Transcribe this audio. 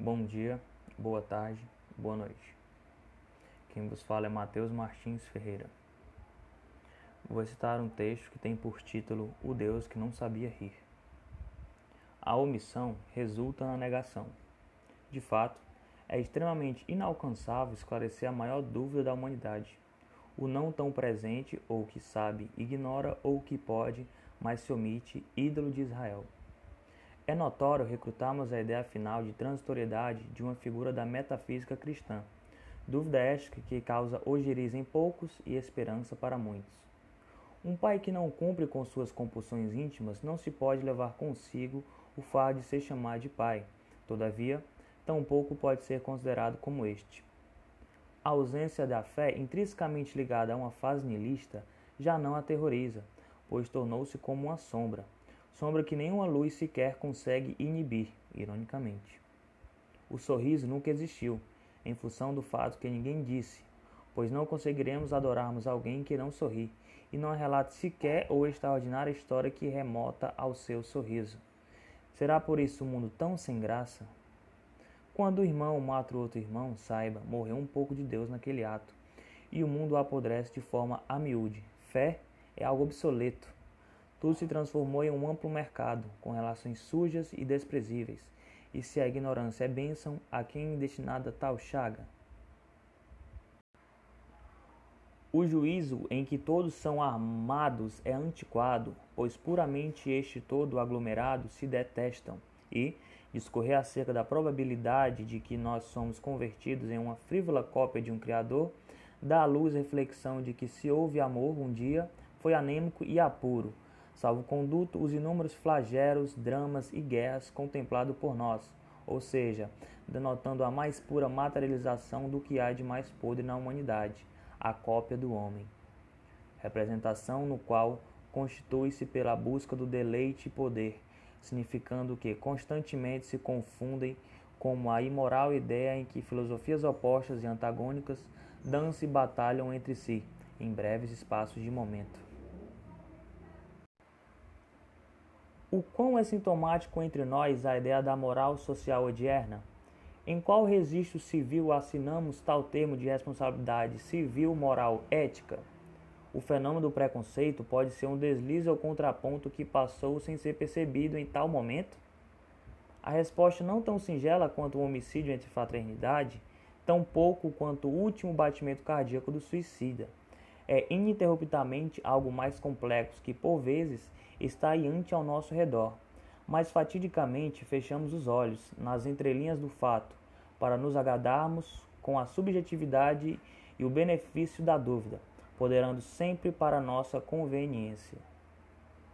Bom dia, boa tarde, boa noite. Quem vos fala é Mateus Martins Ferreira. Vou citar um texto que tem por título O Deus que não sabia rir. A omissão resulta na negação. De fato, é extremamente inalcançável esclarecer a maior dúvida da humanidade. O não tão presente, ou que sabe, ignora, ou que pode, mas se omite, ídolo de Israel. É notório recrutarmos a ideia final de transitoriedade de uma figura da metafísica cristã. Dúvida esta que causa ojeriza em poucos e esperança para muitos. Um pai que não cumpre com suas compulsões íntimas não se pode levar consigo o fardo de ser chamado de pai. Todavia, tampouco pode ser considerado como este. A ausência da fé, intrinsecamente ligada a uma fase nihilista, já não aterroriza, pois tornou-se como uma sombra sombra que nenhuma luz sequer consegue inibir, ironicamente. O sorriso nunca existiu, em função do fato que ninguém disse, pois não conseguiremos adorarmos alguém que não sorri, e não relate sequer ou extraordinária história que remota ao seu sorriso. Será por isso o um mundo tão sem graça? Quando o irmão mata o outro irmão, saiba, morreu um pouco de Deus naquele ato, e o mundo apodrece de forma a miúde. Fé é algo obsoleto, tudo se transformou em um amplo mercado, com relações sujas e desprezíveis. E se a ignorância é bênção, a quem é destinada tal chaga? O juízo em que todos são armados é antiquado, pois puramente este todo aglomerado se detestam, e discorrer acerca da probabilidade de que nós somos convertidos em uma frívola cópia de um Criador dá à luz a reflexão de que se houve amor um dia, foi anêmico e apuro, salvo conduto os inúmeros flagelos, dramas e guerras contemplados por nós, ou seja, denotando a mais pura materialização do que há de mais podre na humanidade, a cópia do homem. Representação no qual constitui-se pela busca do deleite e poder, significando que constantemente se confundem como a imoral ideia em que filosofias opostas e antagônicas dançam e batalham entre si, em breves espaços de momento. O quão é sintomático entre nós a ideia da moral social odierna? Em qual registro civil assinamos tal termo de responsabilidade civil, moral, ética? O fenômeno do preconceito pode ser um deslize ou contraponto que passou sem ser percebido em tal momento? A resposta não tão singela quanto o homicídio entre fraternidade, tão pouco quanto o último batimento cardíaco do suicida. É ininterruptamente algo mais complexo que, por vezes, está iante ao nosso redor, mas fatidicamente fechamos os olhos nas entrelinhas do fato para nos agradarmos com a subjetividade e o benefício da dúvida, poderando sempre para nossa conveniência.